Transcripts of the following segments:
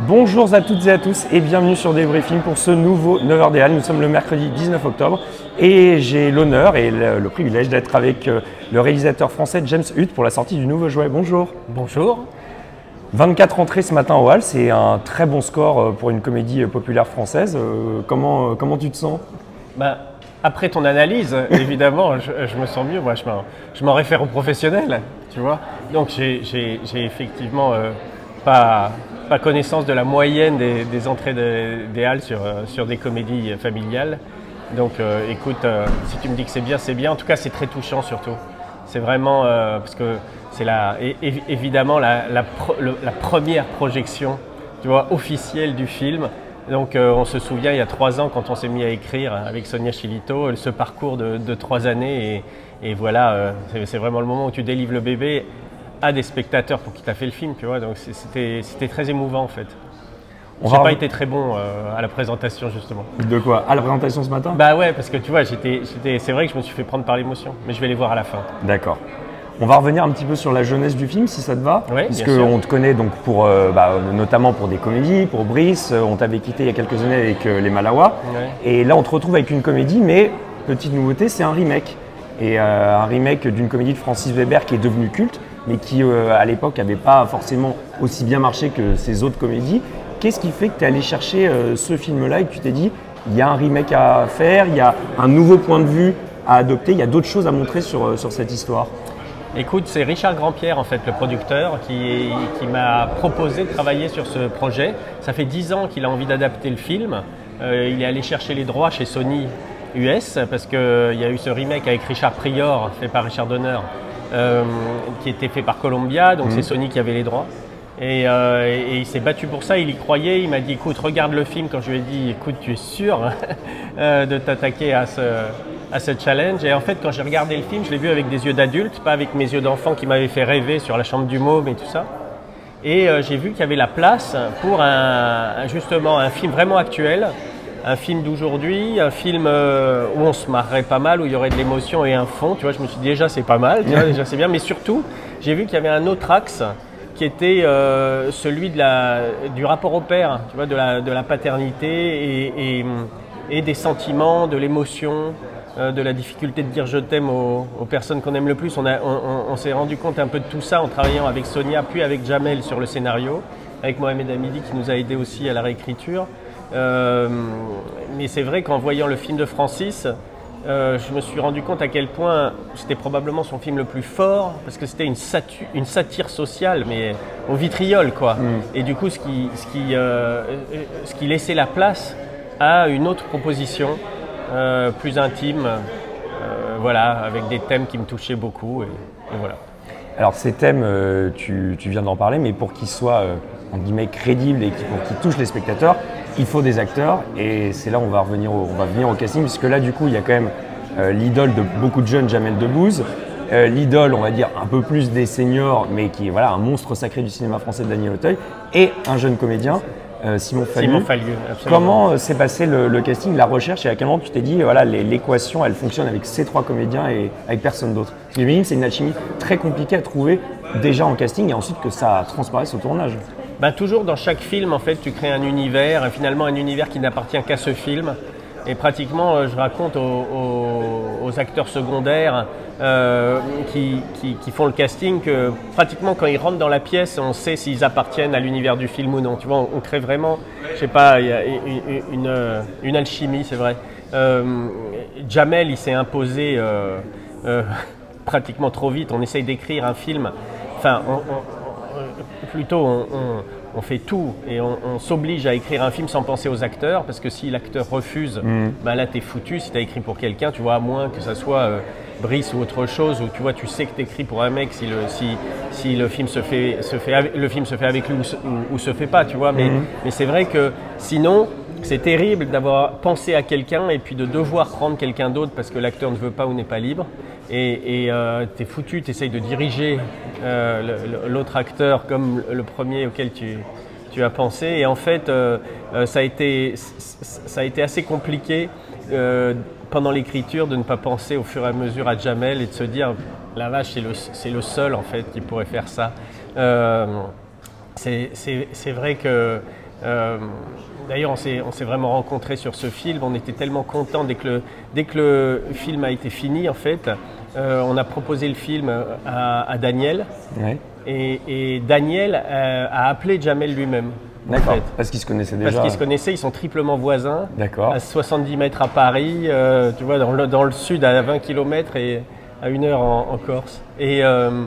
Bonjour à toutes et à tous et bienvenue sur Débriefing pour ce nouveau 9h des Halles. Nous sommes le mercredi 19 octobre et j'ai l'honneur et le, le privilège d'être avec euh, le réalisateur français James Hutt pour la sortie du nouveau jouet. Bonjour. Bonjour. 24 entrées ce matin au Hall, c'est un très bon score euh, pour une comédie euh, populaire française. Comment, comment tu te sens? Bah, après ton analyse, évidemment, je, je me sens mieux. Moi, je m'en, réfère aux professionnels, tu vois. Donc, j'ai, effectivement euh, pas, pas connaissance de la moyenne des, entrées de- des halles sur, euh, sur des comédies familiales. Donc, euh, écoute, euh, si tu me dis que c'est bien, c'est bien. En tout cas, c'est très touchant surtout. C'est vraiment parce que c'est évidemment la, la première projection, tu vois, officielle du film. Donc, on se souvient il y a trois ans quand on s'est mis à écrire avec Sonia Chilito ce parcours de, trois années et, voilà, c'est vraiment le moment où tu délivres le bébé à des spectateurs pour qui t'a fait le film, tu vois. Donc, c'était très émouvant en fait. On va pas été très bon euh, à la présentation justement. De quoi? À la présentation ce matin? Bah ouais, parce que tu vois, j'étais, c'est vrai que je me suis fait prendre par l'émotion, mais je vais les voir à la fin. D'accord. On va revenir un petit peu sur la jeunesse du film, si ça te va. Ouais, Parce sûr. qu'on te connaît donc pour, euh, bah, notamment pour des comédies, pour Brice. euh, On t'avait quitté il y a quelques années avec euh, Les Malawa. Ouais. Et là, on te retrouve avec une comédie, mais petite nouveauté, c'est un remake. Et un remake d'une comédie de Francis Weber qui est devenue culte, mais qui euh, à l'époque n'avait pas forcément aussi bien marché que ses autres comédies. Qu'est-ce qui fait que tu es allé chercher euh, ce film-là et que tu t'es dit, il y a un remake à faire, il y a un nouveau point de vue à adopter, il y a d'autres choses à montrer sur, euh, sur cette histoire? Écoute, c'est Richard Grandpierre, en fait, le producteur, qui, qui m'a proposé de travailler sur ce projet. Ça fait dix ans qu'il a envie d'adapter le film. Il est allé chercher les droits chez Sony US, parce qu'il y a eu ce remake avec Richard Prior, fait par Richard Donner, qui était fait par Columbia, donc c'est Sony qui avait les droits. Et, euh, et- il s'est battu pour ça, il y croyait, il m'a dit écoute, regarde le film quand je lui ai dit écoute, tu es sûr euh, de t'attaquer à ce, à ce challenge. Et en fait, quand j'ai regardé le film, je l'ai vu avec des yeux d'adulte, pas avec mes yeux d'enfant qui m'avaient fait rêver sur la chambre du môme et tout ça. Et euh, j'ai vu qu'il y avait la place pour un- justement un film vraiment actuel, un film d'aujourd'hui, un film euh, où on se marrerait pas mal, où il y aurait de l'émotion et un fond. Tu vois, je me suis dit déjà c'est pas mal, tu vois, déjà c'est bien. Mais surtout, j'ai vu qu'il y avait un autre axe qui était euh, celui de la, du rapport au père, tu vois, de la, de la paternité et, et- et des sentiments, de l'émotion, euh, de la difficulté de dire je t'aime aux, aux personnes qu'on aime le plus. On, a- on- on- on s'est rendu compte un peu de tout ça en travaillant avec Sonia, puis avec Jamel sur le scénario, avec Mohamed Hamidi qui nous a aidé aussi à la réécriture. Euh, mais c'est vrai qu'en voyant le film de Francis, euh, je me suis rendu compte à quel point c'était probablement son film le plus fort, parce que c'était une, une satire sociale, mais au vitriol, quoi. Et du coup, ce qui, ce, qui, euh, ce qui laissait la place à une autre proposition, euh, plus intime, voilà, avec des thèmes qui me touchaient beaucoup, et, et voilà. Alors ces thèmes, tu, tu viens d'en parler, mais pour qu'ils soient en guillemets crédibles et pour qu'ils touchent les spectateurs, il faut des acteurs. Et c'est là où on va revenir au, on va venir au casting, puisque là du coup il y a quand même euh, l'idole de beaucoup de jeunes, Jamel Debbouze, euh, l'idole, on va dire un peu plus des seniors, mais qui est voilà un monstre sacré du cinéma français de Daniel Auteuil, et un jeune comédien, euh, Simon Fallu. Simon absolument. Comment s'est passé le, le casting, la recherche et à quel moment tu t'es dit voilà l'équation elle fonctionne avec ces trois comédiens et avec personne d'autre? J'imagine c'est une alchimie très compliquée à trouver déjà en casting et ensuite que ça transparaisse au tournage. Ben, toujours dans chaque film, en fait, tu crées un univers, finalement un univers qui n'appartient qu'à ce film. Et pratiquement, euh, je raconte aux, acteurs secondaires euh, qui, qui- font le casting que pratiquement quand ils rentrent dans la pièce, on sait s'ils appartiennent à l'univers du film ou non. Tu vois, on, crée vraiment, je sais pas, une, euh, une alchimie, c'est vrai. Jamel, il s'est imposé pratiquement trop vite. On essaye d'écrire un film. Enfin, plutôt on, on- on fait tout et on, on s'oblige à écrire un film sans penser aux acteurs parce que si l'acteur refuse, ben là t'es foutu. Si t'as écrit pour quelqu'un, tu vois, à moins que ça soit euh, Brice ou autre chose, où tu vois, tu sais que t'écris pour un mec si le, si, si le film se fait, se fait, avec- le film se fait avec lui ou, se- ou- ou se fait pas, tu vois. Mais, mais c'est vrai que sinon, c'est terrible d'avoir pensé à quelqu'un et puis de devoir prendre quelqu'un d'autre parce que l'acteur ne veut pas ou n'est pas libre. Et tu es foutu, tu essayes de diriger euh, l'autre acteur comme le premier auquel tu, tu as pensé. Et en fait, euh, euh, ça, a été, ça a été assez compliqué euh, pendant l'écriture de ne pas penser au fur et à mesure à Jamel et de se dire la vache, c'est le, le seul en fait qui pourrait faire ça. Euh, c'est vrai que D'ailleurs, on s'est vraiment rencontrés sur ce film. On était tellement contents dès que le, dès que le film a été fini, en fait. On a proposé le film à, Daniel. Et, Daniel a appelé Jamel lui-même. D'accord. Parce qu'ils se connaissaient déjà. Parce qu'ils se connaissaient, ils sont triplement voisins. D'accord. À 70 mètres à Paris, euh, tu vois, dans le, dans le, sud à 20 km et à une heure en, Corse. Et, euh,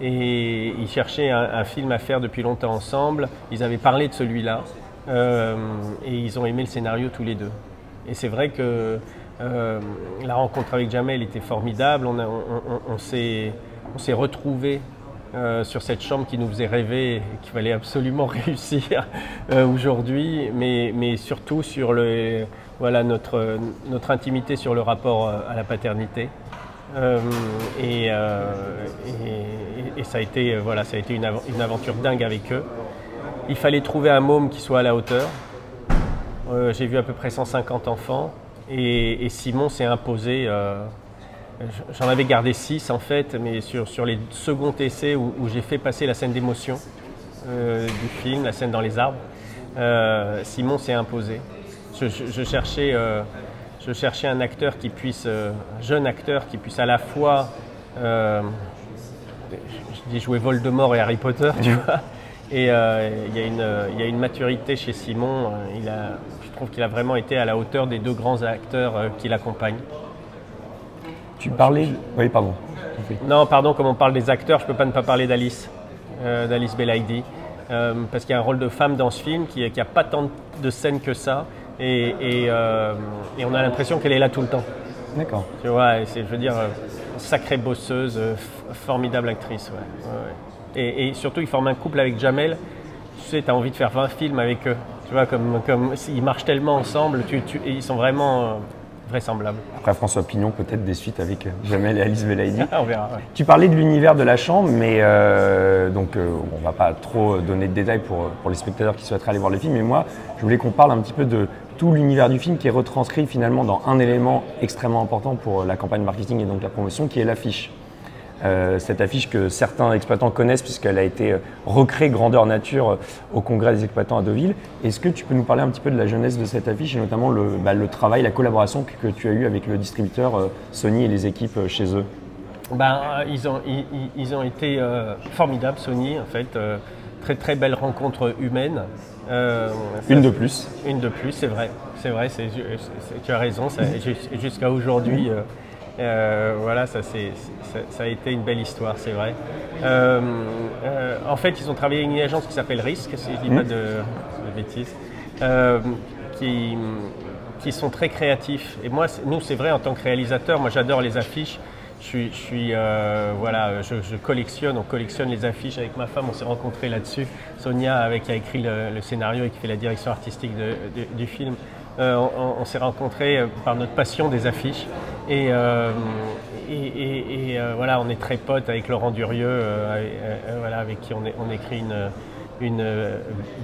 et ils cherchaient un, film à faire depuis longtemps ensemble. Ils avaient parlé de celui-là euh, et ils ont aimé le scénario tous les deux. Et c'est vrai que la rencontre avec Jamel était formidable. On, s'est retrouvés euh, sur cette chambre qui nous faisait rêver et qu'il fallait absolument réussir euh, aujourd'hui, mais, surtout sur notre, intimité sur le rapport euh, à la paternité. Et, ça a été, voilà, ça a été une, une, aventure dingue avec eux. Il fallait trouver un môme qui soit à la hauteur. J'ai vu à peu près 150 enfants et, Simon s'est imposé J'en avais gardé six en fait, mais sur, sur les seconds essais où, j'ai fait passer la scène d'émotion euh, du film, la scène dans les arbres, euh, Simon s'est imposé. Je, cherchais, euh, je cherchais un acteur qui puisse, un jeune acteur qui puisse à la fois, je dis jouer Voldemort et Harry Potter, tu vois. Et il y, y, a une maturité chez Simon. il a, trouve qu'il a vraiment été à la hauteur des deux grands acteurs qui l'accompagnent. Tu parlais. Oui, pardon. Non, pardon, comme on parle des acteurs, je ne peux pas ne pas parler d'Alice, euh, d'Alice Belaïdi. Euh, parce qu'il y a un rôle de femme dans ce film qui n'a pas tant de scènes que ça. Et, euh, on a l'impression qu'elle est là tout le temps. D'accord. Tu vois, c'est, je veux dire, sacrée bosseuse, formidable actrice. Et, surtout, ils forment un couple avec Jamel. Tu sais, tu as envie de faire 20 films avec eux. Tu vois, comme, comme ils marchent tellement ensemble, tu, ils sont vraiment vraisemblable. Après François Pignon, peut-être des suites avec euh, Jamel et Alice Belaïdi. on verra. Tu parlais de l'univers de la chambre, mais euh, donc euh, on va pas trop donner de détails pour, pour les spectateurs qui souhaiteraient aller voir le film. Mais moi, je voulais qu'on parle un petit peu de tout l'univers du film qui est retranscrit finalement dans un élément extrêmement important pour la campagne marketing et donc la promotion, qui est l'affiche. Euh, cette affiche que certains exploitants connaissent puisqu'elle a été euh, recréée grandeur nature euh, au congrès des exploitants à Deauville. Est-ce que tu peux nous parler un petit peu de la jeunesse de cette affiche et notamment le, bah, travail, la collaboration que, tu as eu avec le distributeur Sony et les équipes chez eux? Ben, ils, ont, ils, ont été formidables, Sony, en fait. très très belle rencontre humaine. une de plus. Une de plus, c'est vrai. C'est vrai, tu as raison. Jusqu'à aujourd'hui, euh, voilà, ça, ça, a été une belle histoire, c'est vrai. Euh, euh, en fait, ils ont travaillé avec une agence qui s'appelle Risque, si je ne dis pas de, bêtises, qui, qui, sont très créatifs. Et moi, nous, c'est vrai, en tant que réalisateur, moi j'adore les affiches. Je suis, voilà, je, collectionne, on collectionne les affiches avec ma femme, on s'est rencontrés là-dessus. Sonia, avec, qui a écrit le, scénario et qui fait la direction artistique du film, on s'est rencontrés par notre passion des affiches. Et, euh, euh, voilà, on est très potes avec Laurent Durieux, euh, voilà, avec qui on, écrit une,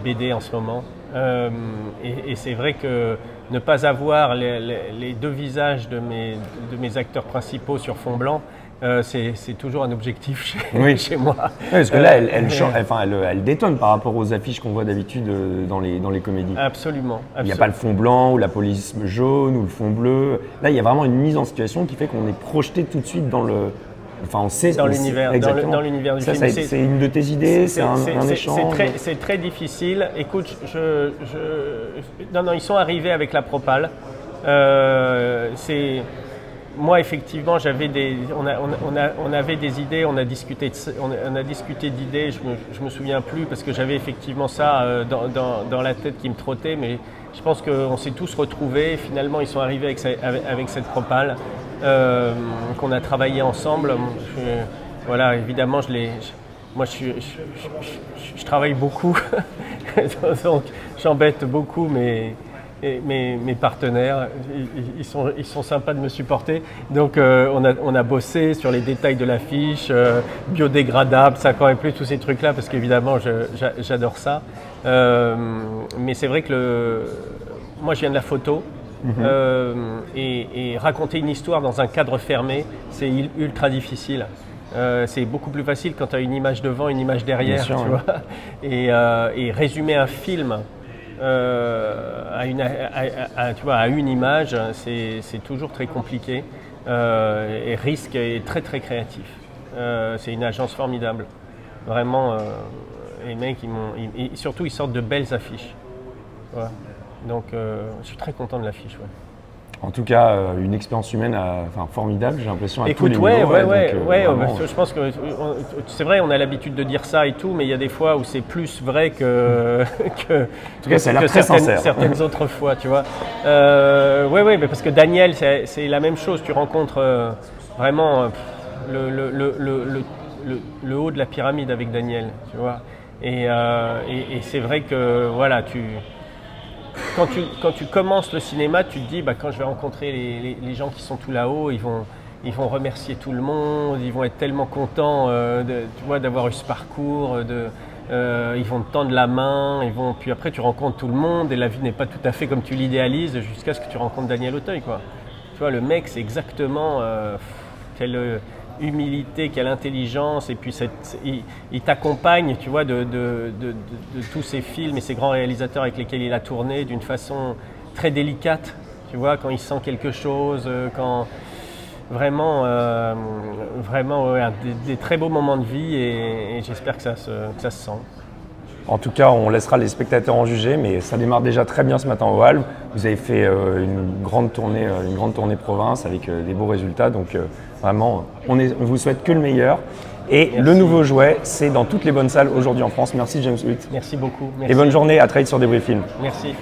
BD en ce moment. et, c'est vrai que ne pas avoir les, deux visages de mes acteurs principaux sur fond blanc, euh, c'est toujours un objectif chez, chez moi. parce que là, elle, elle, enfin, elle, détonne par rapport aux affiches qu'on voit d'habitude euh, dans les, dans les comédies. Absolument. Il n'y a pas le fond blanc ou la police jaune ou le fond bleu. Là, il y a vraiment une mise en situation qui fait qu'on est projeté tout de suite dans le. Enfin, on sait dans l'univers, dans l'univers du film. C'est une de tes idées, c'est un, un, échange. C'est très, difficile. Écoute, je, je, non, non, ils sont arrivés avec la propale. Euh, c'est moi, effectivement, j'avais des, on, a, on, a, on, avait des idées, on a discuté, on a, discuté d'idées. Je me, me souviens plus parce que j'avais effectivement ça euh, dans, dans, la tête qui me trottait, mais je pense qu'on s'est tous retrouvés. Finalement, ils sont arrivés avec, avec, cette propale euh, qu'on a travaillé ensemble. voilà, évidemment, je l'ai. Moi, je, je, travaille beaucoup, donc j'embête beaucoup, mais mes, partenaires, ils, sont, ils sont sympas de me supporter. Donc euh, on, a, on a bossé sur les détails de l'affiche, euh, biodégradable, ça quand même plus, tous ces trucs-là, parce qu'évidemment j'adore ça. Euh, mais c'est vrai que le, moi je viens de la photo. Mhm. et, raconter une histoire dans un cadre fermé, c'est ultra difficile. c'est beaucoup plus facile quand tu as une image devant, une image derrière, tu vois. Et, et, résumer un film à, une, tu vois, à une image, c'est toujours très compliqué. et risque est très très créatif. c'est une agence formidable. Vraiment, les mecs, ils m'ont, surtout, ils sortent de belles affiches. Donc, je suis très content de l'affiche. En tout cas, euh, une expérience humaine euh, enfin, formidable, j'ai l'impression. À Écoute, tous les ouais, niveaux, ouais, ouais, donc, euh, ouais, vraiment, je pense que c'est vrai, on a l'habitude de dire ça et tout, mais il y a des fois où c'est plus vrai que, que, en tout cas, ça que très certaines, certaines autres fois, tu vois. Euh, ouais, ouais, mais parce que Daniel, c'est la même chose. Tu rencontres euh, vraiment euh, le, le, le, le, le- le haut de la pyramide avec Daniel, tu vois. Et, euh, et, et c'est vrai que voilà, tu quand tu, quand tu commences le cinéma, tu te dis, bah, quand je vais rencontrer les, les- gens qui sont tout là-haut, ils vont, ils vont remercier tout le monde, ils vont être tellement contents euh, d'avoir eu ce parcours, de, euh, ils vont te tendre la main, ils vont, puis après tu rencontres tout le monde et la vie n'est pas tout à fait comme tu l'idéalises jusqu'à ce que tu rencontres Daniel Auteuil. Quoi. Tu vois, le mec, c'est exactement euh, quelle humilité, quelle intelligence, et puis il, t'accompagne, tu vois, de, tous ces films et ces grands réalisateurs avec lesquels il a tourné d'une façon très délicate, tu vois, quand il sent quelque chose, euh, quand vraiment, euh, vraiment des, très beaux moments de vie, et, j'espère que ça se, sent. En tout cas, on laissera les spectateurs en juger, mais ça démarre déjà très bien ce matin au Halles. Vous avez fait euh, une grande tournée, une grande tournée province avec des beaux résultats. Donc vraiment, on, est, on vous souhaite que le meilleur. Et Merci. le nouveau jouet, c'est dans toutes les bonnes salles aujourd'hui en France. Merci James Hutt. Merci beaucoup. Et bonne journée, à vite sur Débris Film. Merci.